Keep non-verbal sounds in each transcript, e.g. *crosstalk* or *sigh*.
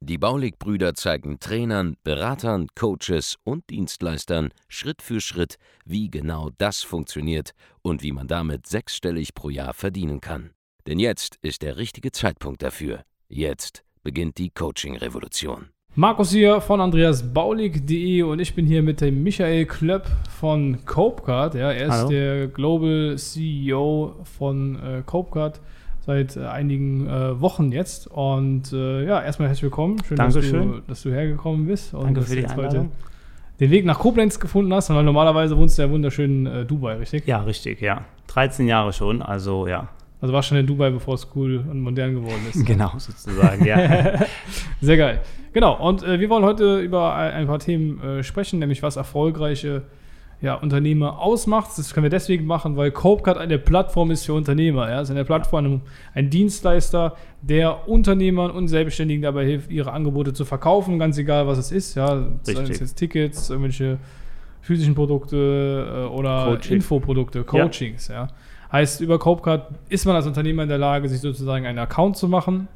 Die Baulig-Brüder zeigen Trainern, Beratern, Coaches und Dienstleistern Schritt für Schritt, wie genau das funktioniert und wie man damit sechsstellig pro Jahr verdienen kann. Denn jetzt ist der richtige Zeitpunkt dafür. Jetzt beginnt die Coaching-Revolution. Markus hier von andreasbaulig.de und ich bin hier mit dem Michael Klöpp von Copecard. Ja, er ist Hallo. der Global CEO von äh, Copecard seit äh, einigen äh, Wochen jetzt. Und äh, ja, erstmal herzlich willkommen. Schön, dass du, dass du hergekommen bist und Danke dass für du die Einladung. den Weg nach Koblenz gefunden hast, weil normalerweise wohnst du ja wunderschön äh, Dubai, richtig? Ja, richtig, ja. 13 Jahre schon, also ja. Also warst schon in Dubai, bevor es cool und modern geworden ist. *laughs* Genau, sozusagen, ja. *laughs* Sehr geil. Genau, und äh, wir wollen heute über ein, paar Themen äh, sprechen, nämlich was erfolgreiche ja, Unternehmer ausmacht. Das können wir deswegen machen, weil Copecard eine Plattform ist für Unternehmer. Ja? Es ist eine Plattform, ein Dienstleister, der Unternehmern und Selbstständigen dabei hilft, ihre Angebote zu verkaufen, ganz egal, was es ist. Ja? Seien es jetzt Tickets, irgendwelche physischen Produkte äh, oder Coaching. Infoprodukte, Coachings. Ja. Heißt, über Copecard ist man als Unternehmer in der Lage, sich sozusagen einen Account zu machen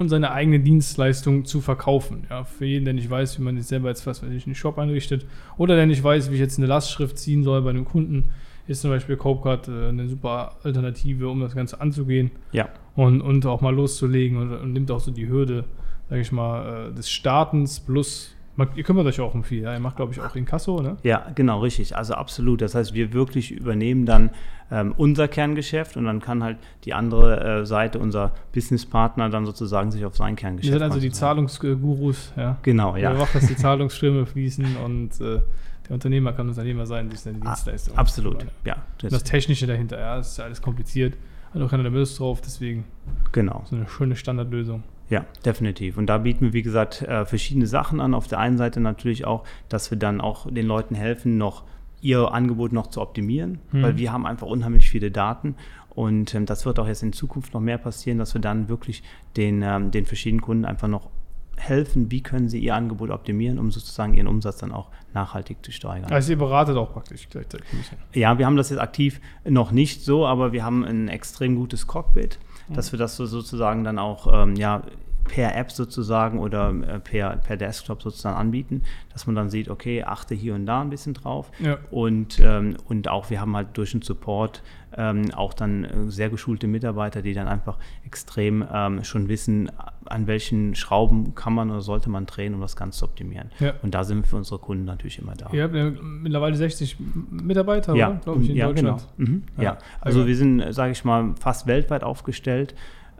und seine eigene Dienstleistung zu verkaufen. Ja, für jeden, der nicht weiß, wie man jetzt selber jetzt was weiß ich, einen Shop einrichtet oder der nicht weiß, wie ich jetzt eine Lastschrift ziehen soll bei einem Kunden, ist zum Beispiel Copecard äh, eine super Alternative, um das Ganze anzugehen ja, und, und auch mal loszulegen und, und nimmt auch so die Hürde, sage ich mal, äh, des Startens plus, ihr kümmert euch auch um viel, ja? ihr macht glaube ich auch Inkasso, ne? ja, genau, richtig. Also absolut. Das heißt, wir wirklich übernehmen dann ähm, unser Kerngeschäft und dann kann halt die andere äh, Seite, unser Businesspartner, dann sozusagen sich auf sein Ihr Kerngeschäft seid also die. Zahlungsgurus, ja? Genau, Ihr ja. macht, dass die *laughs* Zahlungsströme fließen und äh, der Unternehmer kann Unternehmer sein durch seine Ah, Dienstleistung. Absolut, ja. Und das Technische dahinter, ja, das ist ja alles kompliziert. Hat auch keiner da Lust drauf, deswegen genau. so eine schöne Standardlösung. Ja, definitiv. Und da bieten wir, wie gesagt, äh, verschiedene Sachen an. Auf der einen Seite natürlich auch, dass wir dann auch den Leuten helfen, noch ihr Angebot noch zu optimieren, Mhm. weil wir haben einfach unheimlich viele Daten. Und ähm, das wird auch jetzt in Zukunft noch mehr passieren, dass wir dann wirklich den, ähm, den verschiedenen Kunden einfach noch helfen, wie können sie ihr Angebot optimieren, um sozusagen ihren Umsatz dann auch nachhaltig zu steigern. Also ihr beratet auch praktisch gleichzeitig. Ja, wir haben das jetzt aktiv noch nicht so, aber wir haben ein extrem gutes Cockpit, dass wir das so sozusagen dann auch ähm, ja, per App sozusagen oder äh, per, per Desktop sozusagen anbieten, dass man dann sieht, okay, achte hier und da ein bisschen drauf. Ja. Und, ähm, und auch wir haben halt durch den Support ähm, auch dann äh, sehr geschulte Mitarbeiter, die dann einfach extrem ähm, schon wissen, an welchen Schrauben kann man oder sollte man drehen, um das Ganze zu optimieren. Ja. Und da sind wir für unsere Kunden natürlich immer da. Ihr habt ja mittlerweile 60 Mitarbeiter, Ja, glaube ich, in ja, Deutschland. Genau. Mhm, Ja, also geil. wir sind, sage ich mal, fast weltweit aufgestellt.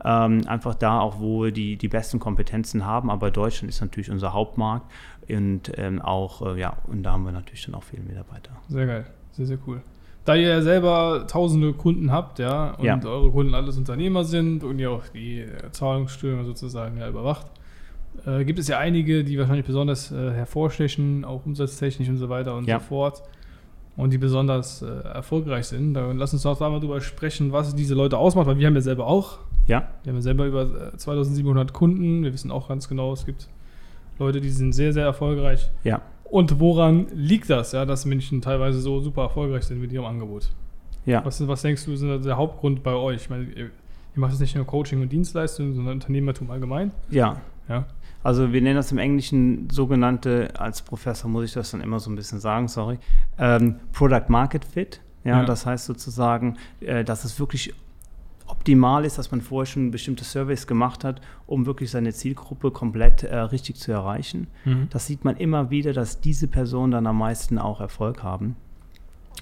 Ähm, einfach da auch, wo wir die, die besten Kompetenzen haben. Aber Deutschland ist natürlich unser Hauptmarkt und ähm, auch, äh, ja, und da haben wir natürlich dann auch viele Mitarbeiter. Sehr geil, sehr, sehr cool. Da ihr ja selber tausende Kunden habt, ja, und Ja. eure Kunden alles Unternehmer sind und ihr auch die äh, Zahlungsströme sozusagen ja überwacht, äh, gibt es ja einige, die wahrscheinlich besonders äh, hervorstechen, auch umsatztechnisch und so weiter und Ja. so fort. Und die besonders äh, erfolgreich sind. Dann lass uns doch da mal drüber sprechen, was diese Leute ausmacht, weil wir haben ja selber auch. Ja, Wir haben ja selber über äh, 2700 Kunden. Wir wissen auch ganz genau, es gibt Leute, die sind sehr, sehr erfolgreich. ja. Und woran liegt das, ja, dass Menschen teilweise so super erfolgreich sind mit ihrem Angebot? Ja, Was, was denkst du, ist der Hauptgrund bei euch? Ich meine, ihr, ihr macht es nicht nur Coaching und Dienstleistungen, sondern Unternehmertum allgemein. ja. Ja. Also wir nennen das im Englischen sogenannte, als Professor muss ich das dann immer so ein bisschen sagen, sorry, ähm, Product Market Fit. Ja, Ja. das heißt sozusagen, äh, dass es wirklich optimal ist, dass man vorher schon bestimmte Surveys gemacht hat, um wirklich seine Zielgruppe komplett äh, richtig zu erreichen. Mhm. Das sieht man immer wieder, dass diese Personen dann am meisten auch Erfolg haben.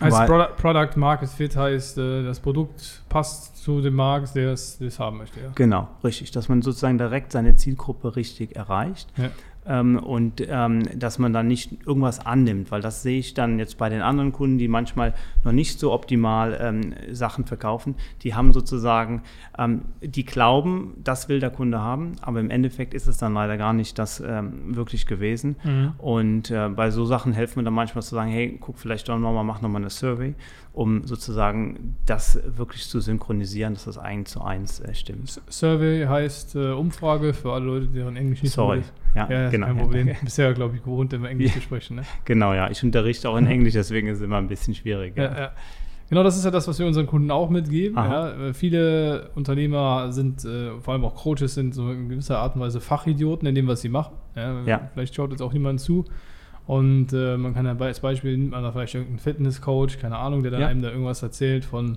Heißt Weil- Product, Product Market Fit heißt, äh, das Produkt passt zu dem Markt, der es der es haben möchte. Ja. Genau, richtig, dass man sozusagen direkt seine Zielgruppe richtig erreicht. Ja. Ähm, und ähm, dass man dann nicht irgendwas annimmt, weil das sehe ich dann jetzt bei den anderen Kunden, die manchmal noch nicht so optimal ähm, Sachen verkaufen, die haben sozusagen, ähm, die glauben, das will der Kunde haben, aber im Endeffekt ist es dann leider gar nicht das ähm, wirklich gewesen. Mhm. Und äh, bei so Sachen helfen wir dann manchmal zu sagen, hey, guck vielleicht doch nochmal, mach nochmal eine Survey um sozusagen das wirklich zu synchronisieren, dass das eins zu eins äh, stimmt. Survey heißt äh, Umfrage für alle Leute, deren Englisch nicht Sorry. ist. Ja, Ja, genau. kein Problem. Ja. *laughs* Bisher, glaube ich, gewohnt, immer Englisch Ja. zu sprechen. Ne? Genau, ja. Ich unterrichte auch in Englisch, deswegen ist es immer ein bisschen schwierig. Ja, ja. Genau das ist ja das, was wir unseren Kunden auch mitgeben. Ja. Äh, Viele Unternehmer sind, äh, vor allem auch Coaches, sind so in gewisser Art und Weise Fachidioten in dem, was sie machen. Ja. Ja. Vielleicht schaut jetzt auch niemand zu. Und äh, man kann ja als Beispiel, nimmt man da vielleicht irgendeinen Fitnesscoach, keine Ahnung, der dann Ja. einem da irgendwas erzählt von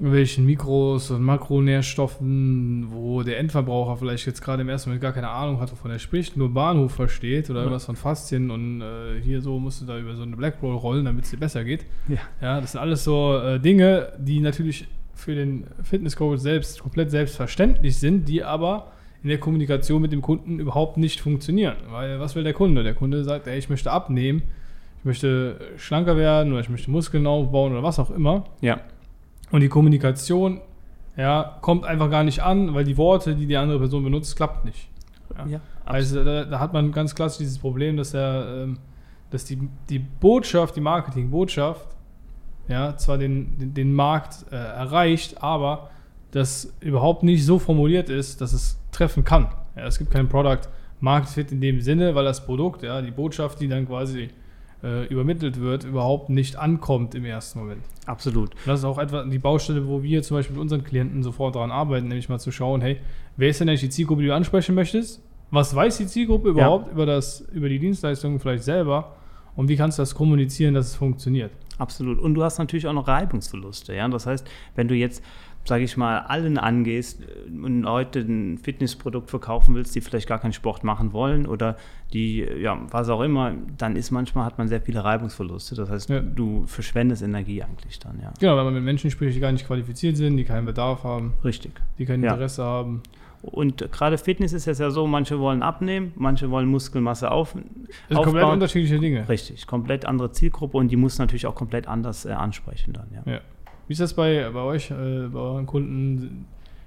welchen Mikros und Makronährstoffen, wo der Endverbraucher vielleicht jetzt gerade im ersten Moment gar keine Ahnung hat, wovon er spricht, nur Bahnhof versteht oder Ja. irgendwas von Faszien und äh, hier so musst du da über so eine Blackroll rollen, damit es dir besser geht. Ja. Ja, das sind alles so äh, Dinge, die natürlich für den Fitnesscoach selbst komplett selbstverständlich sind, die aber in der Kommunikation mit dem Kunden überhaupt nicht funktionieren. Weil was will der Kunde? Der Kunde sagt, ey, ich möchte abnehmen, ich möchte schlanker werden oder ich möchte Muskeln aufbauen oder was auch immer. ja. Und die Kommunikation ja, kommt einfach gar nicht an, weil die Worte, die die andere Person benutzt, klappt nicht. Ja. ja. Also da, da hat man ganz klassisch dieses Problem, dass er, ähm, dass die, die Botschaft, die Marketingbotschaft, ja, zwar den, den, den Markt äh, erreicht, aber das überhaupt nicht so formuliert ist, dass es treffen kann. Ja, es gibt kein Product Market Fit in dem Sinne, weil das Produkt, ja, die Botschaft, die dann quasi äh, übermittelt wird, überhaupt nicht ankommt im ersten Moment. Absolut. Und das ist auch etwa die Baustelle, wo wir zum Beispiel mit unseren Klienten sofort daran arbeiten, nämlich mal zu schauen, hey, wer ist denn eigentlich die Zielgruppe, die du ansprechen möchtest? Was weiß die Zielgruppe überhaupt über, das, über die Dienstleistung vielleicht selber? Und wie kannst du das kommunizieren, dass es funktioniert? Absolut. Und du hast natürlich auch noch Reibungsverluste. Ja? Das heißt, wenn du jetzt, sage ich mal, allen angehst äh, und heute ein Fitnessprodukt verkaufen willst, die vielleicht gar keinen Sport machen wollen oder die, ja, was auch immer, dann ist manchmal, hat man sehr viele Reibungsverluste. Das heißt, Ja. du verschwendest Energie eigentlich dann, ja. Genau, wenn man mit Menschen spricht, die gar nicht qualifiziert sind, die keinen Bedarf haben, Richtig. die kein Ja. Interesse haben. Und gerade Fitness ist jetzt ja so, manche wollen abnehmen, manche wollen Muskelmasse auf, Das sind komplett aufbauen. unterschiedliche Dinge. Richtig, komplett andere Zielgruppe und die muss natürlich auch komplett anders äh, ansprechen dann, ja. Ja. Wie ist das bei, bei euch, äh, bei euren Kunden?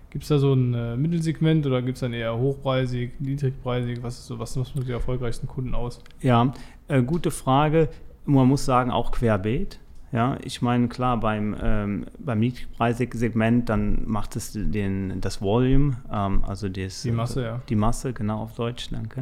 Gibt es da so ein äh, Mittelsegment oder gibt es dann eher hochpreisig, niedrigpreisig? Was ist so, was macht die erfolgreichsten Kunden aus? Ja, äh, gute Frage. Man muss sagen, auch querbeet. Ja, ich meine, klar, beim, ähm, beim niedrigpreisigen Segment, dann macht es den, das Volume, ähm, also das, Die Masse, ja. Die Masse, genau auf Deutsch, danke.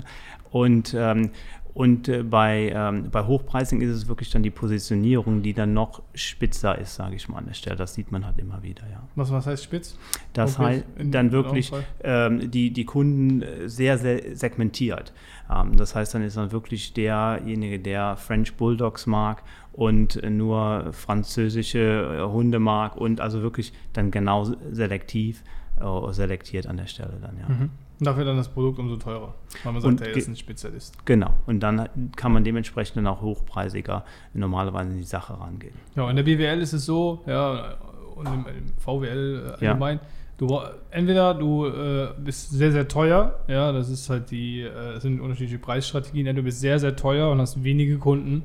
Und, ähm, und äh, bei, ähm, bei Hochpreisigen ist es wirklich dann die Positionierung, die dann noch spitzer ist, sage ich mal an der Stelle. Das sieht man halt immer wieder, ja. Was, was heißt spitz? Das Okay, heißt in- dann wirklich ähm, die, die Kunden äh, sehr, sehr segmentiert. Ähm, das heißt, dann ist dann wirklich derjenige, der French Bulldogs mag und nur französische äh, Hunde mag und also wirklich dann genau selektiv äh, selektiert an der Stelle dann, ja. Mhm. Und dafür dann das Produkt umso teurer. Weil man sagt, Und er ist ein Spezialist. Genau. Und dann kann man dementsprechend dann auch hochpreisiger normalerweise in die Sache rangehen. Ja, in der BWL ist es so, ja, und im, VWL äh, Ja. allgemein, du bra- entweder du äh, bist sehr, sehr teuer, ja, das ist halt die, äh, sind unterschiedliche Preisstrategien, ja, du bist sehr, sehr teuer und hast wenige Kunden,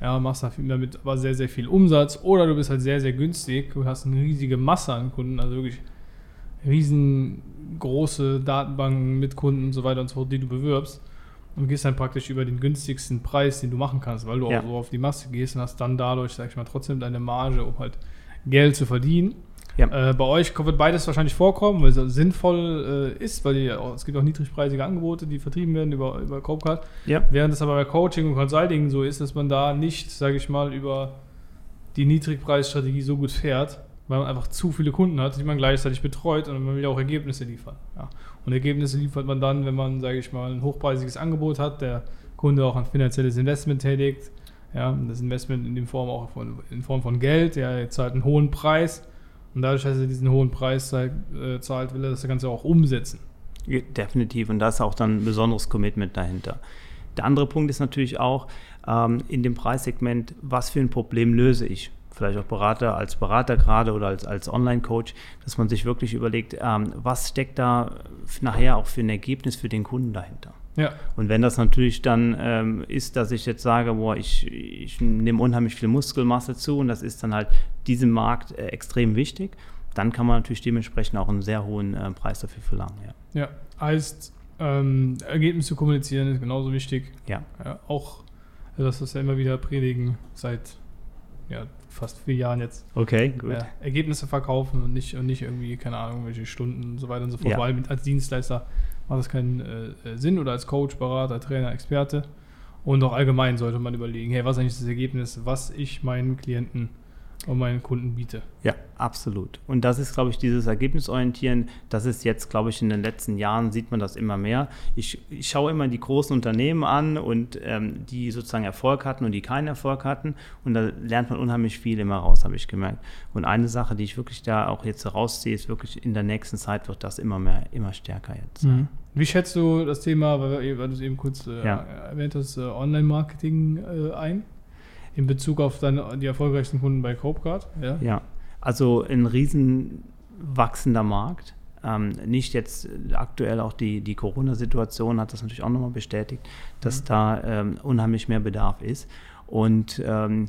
ja, machst dafür damit aber sehr, sehr viel Umsatz, oder du bist halt sehr, sehr günstig und hast eine riesige Masse an Kunden, also wirklich riesengroße Datenbanken mit Kunden und so weiter und so fort, die du bewirbst. Und gehst dann praktisch über den günstigsten Preis, den du machen kannst, weil du Ja. auch so auf die Masse gehst und hast dann dadurch, sag ich mal, trotzdem deine Marge, um halt Geld zu verdienen. Ja. Äh, bei euch wird beides wahrscheinlich vorkommen, weil es sinnvoll äh, ist, weil die, es gibt auch niedrigpreisige Angebote, die vertrieben werden über, über Copecard. Ja. Während es aber bei Coaching und Consulting so ist, dass man da nicht, sage ich mal, über die Niedrigpreisstrategie so gut fährt, weil man einfach zu viele Kunden hat, die man gleichzeitig betreut und man will auch Ergebnisse liefern. Ja. Und Ergebnisse liefert man dann, wenn man, sage ich mal, ein hochpreisiges Angebot hat, der Kunde auch ein finanzielles Investment tätigt. Ja, das Investment in, Form auch von, in Form von Geld, ja, er zahlt einen hohen Preis und dadurch, dass er diesen hohen Preis zahlt, äh, zahlt will er das Ganze auch umsetzen. Definitiv. Und da ist auch dann ein besonderes Commitment dahinter. Der andere Punkt ist natürlich auch ähm, in dem Preissegment, was für ein Problem löse ich? Vielleicht auch Berater als Berater gerade oder als, als Online-Coach, dass man sich wirklich überlegt, ähm, was steckt da nachher auch für ein Ergebnis für den Kunden dahinter? Ja, Und wenn das natürlich dann ähm, ist, dass ich jetzt sage, boah, ich, ich nehme unheimlich viel Muskelmasse zu und das ist dann halt diesem Markt äh, extrem wichtig, dann kann man natürlich dementsprechend auch einen sehr hohen äh, Preis dafür verlangen. Ja. ja. Heißt, ähm, Ergebnisse zu kommunizieren ist genauso wichtig. ja. Ja, auch das, was wir immer wieder predigen, seit ja, fast vier Jahren jetzt. Okay, gut. Ja, Ergebnisse verkaufen und nicht, und nicht irgendwie, keine Ahnung, welche Stunden und so weiter und so fort. Ja. Vor allem als Dienstleister macht das keinen äh, äh, Sinn oder als Coach, Berater, Trainer, Experte. Und auch allgemein sollte man überlegen, hey, was ist eigentlich das Ergebnis, was ich meinen Klienten und meinen Kunden biete. Ja, absolut. Und das ist, glaube ich, dieses Ergebnisorientieren, das ist jetzt, glaube ich, in den letzten Jahren sieht man das immer mehr. Ich, ich schaue immer die großen Unternehmen an und ähm, die sozusagen Erfolg hatten und die keinen Erfolg hatten. Und da lernt man unheimlich viel immer raus, habe ich gemerkt. Und eine Sache, die ich wirklich da auch jetzt rausziehe, ist wirklich in der nächsten Zeit wird das immer mehr, immer stärker jetzt. Wie schätzt du das Thema, weil du es eben kurz äh, Ja. erwähnt hast, äh, Online-Marketing äh, ein? In Bezug auf dann die erfolgreichsten Kunden bei Copecard? Ja. Ja, also ein riesen wachsender Markt. Ähm, nicht jetzt aktuell auch die, die Corona-Situation hat das natürlich auch nochmal bestätigt, dass da ähm, unheimlich mehr Bedarf ist. Und ähm,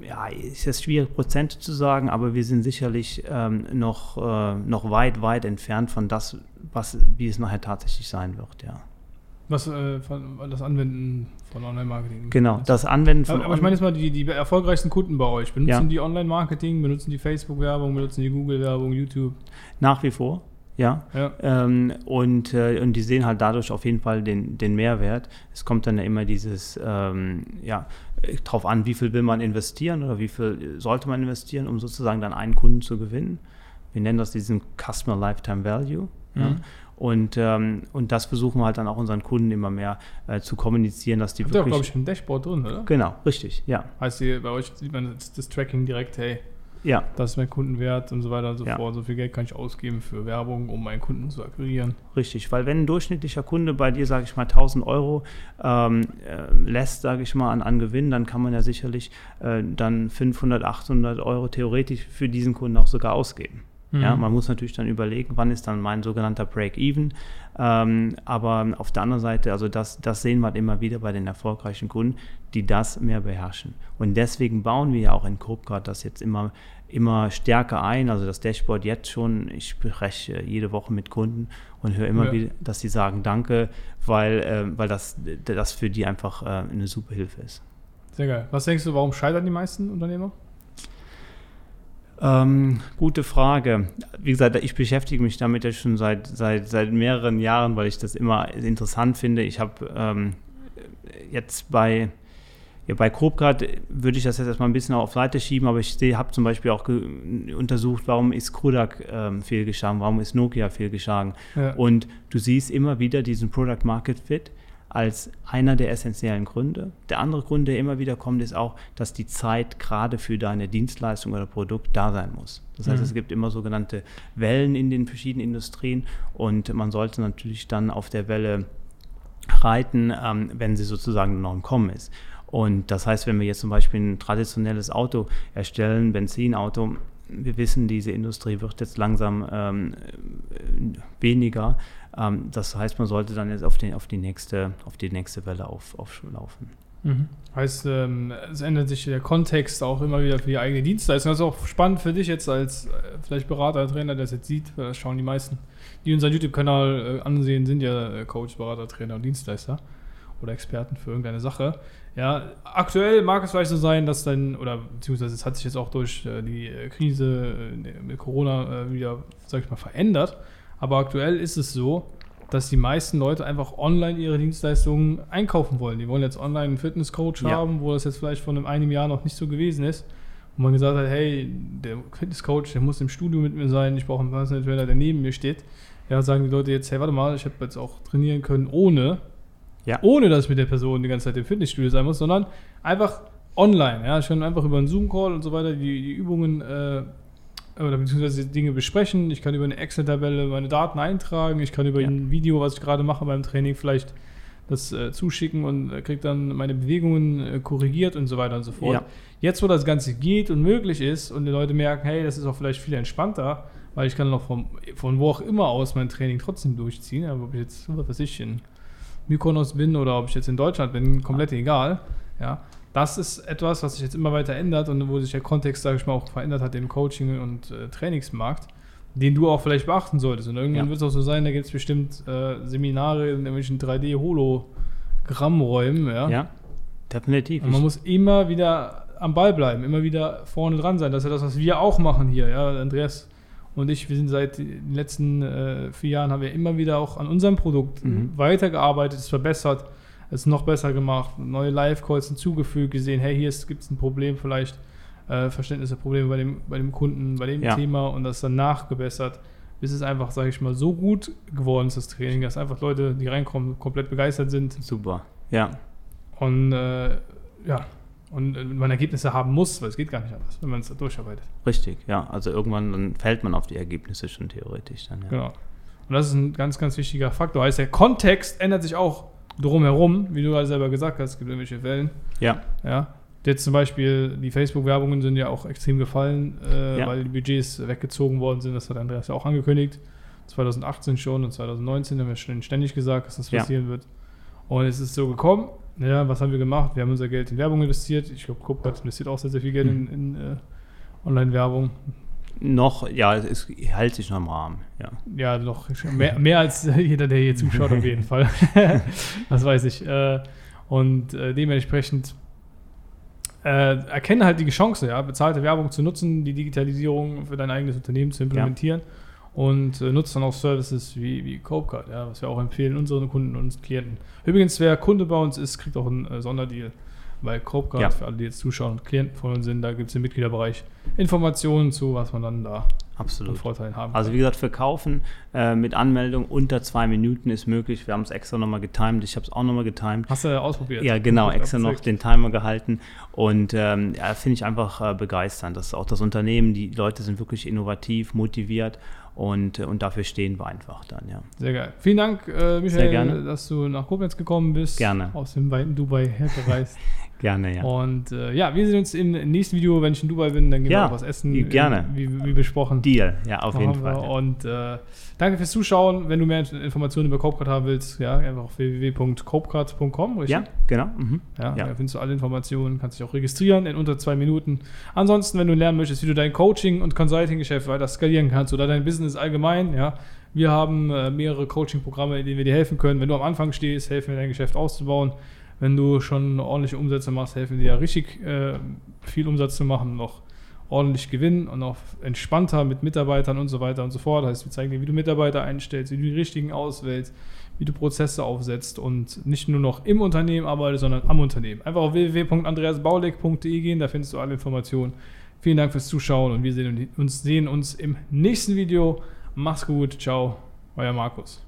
ja, ist jetzt schwierig, Prozente zu sagen, aber wir sind sicherlich ähm, noch, äh, noch weit, weit entfernt von das, was, wie es nachher tatsächlich sein wird, ja. Was äh, das Anwenden von Online-Marketing? Genau, das Anwenden von Aber, aber ich meine jetzt mal, die, die erfolgreichsten Kunden bei euch, benutzen Ja. die Online-Marketing, benutzen die Facebook-Werbung, benutzen die Google-Werbung, YouTube? nach wie vor, ja. Ja. Ähm, und, äh, und die sehen halt dadurch auf jeden Fall den, den Mehrwert. Es kommt dann ja immer dieses, ähm, ja, äh, drauf an, wie viel will man investieren oder wie viel sollte man investieren, um sozusagen dann einen Kunden zu gewinnen. Wir nennen das diesen Customer Lifetime Value. Ja. Und, ähm, und das versuchen wir halt dann auch unseren Kunden immer mehr äh, zu kommunizieren, dass die Habt ihr auch, wirklich. glaube ich, ein Dashboard drin, oder? Genau, richtig, ja. Heißt, ihr, bei euch sieht man das, das Tracking direkt, hey, Ja, das ist mein Kundenwert und so weiter und so Ja. fort. So viel Geld kann ich ausgeben für Werbung, um meinen Kunden zu akquirieren. Richtig, weil wenn ein durchschnittlicher Kunde bei dir, sage ich mal, 1000 Euro ähm, äh, lässt, sage ich mal, an, an Gewinn, dann kann man ja sicherlich äh, dann 500, 800 Euro theoretisch für diesen Kunden auch sogar ausgeben. Ja, Mhm. man muss natürlich dann überlegen, wann ist dann mein sogenannter Break-Even. Ähm, aber auf der anderen Seite, also das, das sehen wir halt immer wieder bei den erfolgreichen Kunden, die das mehr beherrschen. Und deswegen bauen wir ja auch in Copecard das jetzt immer, immer stärker ein. Also das Dashboard jetzt schon, ich spreche jede Woche mit Kunden und höre immer Ja. wieder, dass sie sagen Danke, weil, äh, weil das, das für die einfach äh, eine super Hilfe ist. Sehr geil. Was denkst du, warum scheitern die meisten Unternehmer? Ähm, gute Frage. Wie gesagt, ich beschäftige mich damit ja schon seit, seit, seit mehreren Jahren, weil ich das immer interessant finde. Ich habe ähm, jetzt bei, ja, bei Grobgrad würde ich das jetzt erstmal ein bisschen auf Seite schieben, aber ich habe zum Beispiel auch untersucht, warum ist Kodak ähm, fehlgeschlagen, warum ist Nokia fehlgeschlagen. Ja. Und du siehst immer wieder diesen Product Market Fit als einer der essentiellen Gründe. Der andere Grund, der immer wieder kommt, ist auch, dass die Zeit gerade für deine Dienstleistung oder Produkt da sein muss. Das heißt, Mhm. es gibt immer sogenannte Wellen in den verschiedenen Industrien und man sollte natürlich dann auf der Welle reiten, ähm, wenn sie sozusagen noch im Kommen ist. Und das heißt, wenn wir jetzt zum Beispiel ein traditionelles Auto erstellen, Benzinauto, wir wissen, diese Industrie wird jetzt langsam ähm, äh, weniger. Ähm, das heißt, man sollte dann jetzt auf die, auf die, nächste, auf die nächste Welle auf. Mhm. Heißt, ähm, es ändert sich der Kontext auch immer wieder für die eigene Dienstleistung. Das ist auch spannend für dich jetzt als äh, vielleicht Berater, Trainer, der das jetzt sieht. Das schauen die meisten, die unseren YouTube-Kanal äh, ansehen, sind ja äh, Coach, Berater, Trainer und Dienstleister oder Experten für irgendeine Sache. Ja, aktuell mag es vielleicht so sein, dass dann, oder beziehungsweise es hat sich jetzt auch durch äh, die äh, Krise äh, mit Corona wieder, sag ich mal, verändert. Aber aktuell ist es so, dass die meisten Leute einfach online ihre Dienstleistungen einkaufen wollen. Die wollen jetzt online einen Fitnesscoach Ja. haben, wo das jetzt vielleicht vor einem, einem Jahr noch nicht so gewesen ist. Wo man gesagt hat, hey, der Fitnesscoach, der muss im Studio mit mir sein, ich brauche einen Personal Trainer, der neben mir steht. Ja, sagen die Leute jetzt, hey, warte mal, ich hätte jetzt auch trainieren können, ohne, Ja. ohne dass ich mit der Person die ganze Zeit im Fitnessstudio sein muss, sondern einfach online. Ja, ich kann einfach über einen Zoom-Call und so weiter die, die Übungen äh, oder beziehungsweise Dinge besprechen. Ich kann über eine Excel-Tabelle meine Daten eintragen. Ich kann über Ja. ein Video, was ich gerade mache beim Training, vielleicht das äh, zuschicken und äh, kriege dann meine Bewegungen äh, korrigiert und so weiter und so fort. Ja. Jetzt, wo das Ganze geht und möglich ist und die Leute merken, hey, das ist auch vielleicht viel entspannter, weil ich kann noch vom, von wo auch immer aus mein Training trotzdem durchziehen. Aber ob ich jetzt, was weiß ich, in Mykonos bin oder ob ich jetzt in Deutschland bin, komplett egal. Ja, das ist etwas, was sich jetzt immer weiter ändert und wo sich der Kontext, sage ich mal, auch verändert hat im Coaching- und äh, Trainingsmarkt, den du auch vielleicht beachten solltest. Und irgendwann Ja. wird es auch so sein, da gibt es bestimmt äh, Seminare in irgendwelchen 3D-Hologrammräumen. Ja? Ja, definitiv. Und man muss immer wieder am Ball bleiben, immer wieder vorne dran sein. Das ist ja das, was wir auch machen hier. Ja, Andreas und ich, wir sind seit den letzten äh, vier Jahren, haben wir immer wieder auch an unserem Produkt Mhm. weitergearbeitet, es verbessert, es noch besser gemacht, neue Live-Calls hinzugefügt, gesehen, hey, hier gibt es ein Problem vielleicht, äh, Verständnisse, Probleme bei dem, bei dem Kunden, bei dem Ja. Thema und das dann nachgebessert, bis es einfach, sage ich mal, so gut geworden ist, das Training, dass einfach Leute, die reinkommen, komplett begeistert sind Super. Ja. und äh, ja, und äh, man Ergebnisse haben muss, weil es geht gar nicht anders, wenn man es durcharbeitet. Richtig, ja. Also irgendwann dann fällt man auf die Ergebnisse schon theoretisch dann. Ja. Genau. Und das ist ein ganz, ganz wichtiger Faktor. Heißt, der Kontext ändert sich auch drumherum, wie du gerade selber gesagt hast, es gibt irgendwelche Wellen. Ja, Ja. Jetzt zum Beispiel, die Facebook-Werbungen sind ja auch extrem gefallen, äh, Ja. weil die Budgets weggezogen worden sind. Das hat Andreas ja auch angekündigt. 2018 schon und 2019 haben wir schon ständig gesagt, dass das Ja. passieren wird. Und es ist so gekommen. Ja, was haben wir gemacht? Wir haben unser Geld in Werbung investiert. Ich glaube, Kuprat investiert auch sehr, sehr viel Geld in, in äh, Online-Werbung. Noch, ja, es hält sich noch im Rahmen. Ja. Ja, noch mehr, mehr als jeder, der hier zuschaut, auf jeden Fall. *laughs* das weiß ich. Äh, Und äh, dementsprechend äh, erkenne halt die Chance, ja, bezahlte Werbung zu nutzen, die Digitalisierung für dein eigenes Unternehmen zu implementieren und äh, nutzt dann auch Services wie, wie Copecard, ja, was wir auch empfehlen unseren Kunden und Klienten. Übrigens, wer Kunde bei uns ist, kriegt auch einen äh, Sonderdeal bei Copecard, Ja. für alle, die jetzt zuschauen und Klienten von uns sind. Da gibt es im Mitgliederbereich Informationen zu, was man dann da an Absolut. Vorteilen haben Also kann. wie gesagt, verkaufen äh, mit Anmeldung unter zwei Minuten ist möglich. Wir haben es extra nochmal getimed. Ich habe es auch nochmal getimed. Hast du ausprobiert? Ja, genau, extra noch den Timer gehalten. Und ähm, ja, finde ich einfach äh, begeisternd. Das ist auch das Unternehmen, die Leute sind wirklich innovativ, motiviert und, äh, und dafür stehen wir einfach dann, ja. Sehr geil. Vielen Dank, äh, Michael, dass du nach Koblenz gekommen bist. Gerne. Aus dem weiten Dubai hergereist. *laughs* Gerne, ja. Und äh, ja, wir sehen uns im nächsten Video, wenn ich in Dubai bin, dann gehen Ja, wir auch was essen. gerne. Wie, wie besprochen. Deal, ja, auf jeden. Fall. Ja. Und äh, danke fürs Zuschauen. Wenn du mehr Informationen über Copecard haben willst, ja, einfach auf www.copecard.com, richtig? ja, genau. Mhm. Ja, Ja. da findest du alle Informationen, kannst dich auch registrieren in unter zwei Minuten. Ansonsten, wenn du lernen möchtest, wie du dein Coaching- und Consulting-Geschäft weiter skalieren kannst oder dein Business allgemein, ja, wir haben äh, mehrere Coaching-Programme, in denen wir dir helfen können. Wenn du am Anfang stehst, helfen wir dein Geschäft auszubauen. Wenn du schon ordentliche Umsätze machst, helfen dir richtig äh, viel Umsatz zu machen, noch ordentlich gewinnen und auch entspannter mit Mitarbeitern und so weiter und so fort. Das heißt, wir zeigen dir, wie du Mitarbeiter einstellst, wie du die richtigen auswählst, wie du Prozesse aufsetzt und nicht nur noch im Unternehmen arbeitest, sondern am Unternehmen. Einfach auf www.andreasbaulig.de gehen, da findest du alle Informationen. Vielen Dank fürs Zuschauen und wir sehen uns, sehen uns im nächsten Video. Mach's gut, ciao, euer Markus.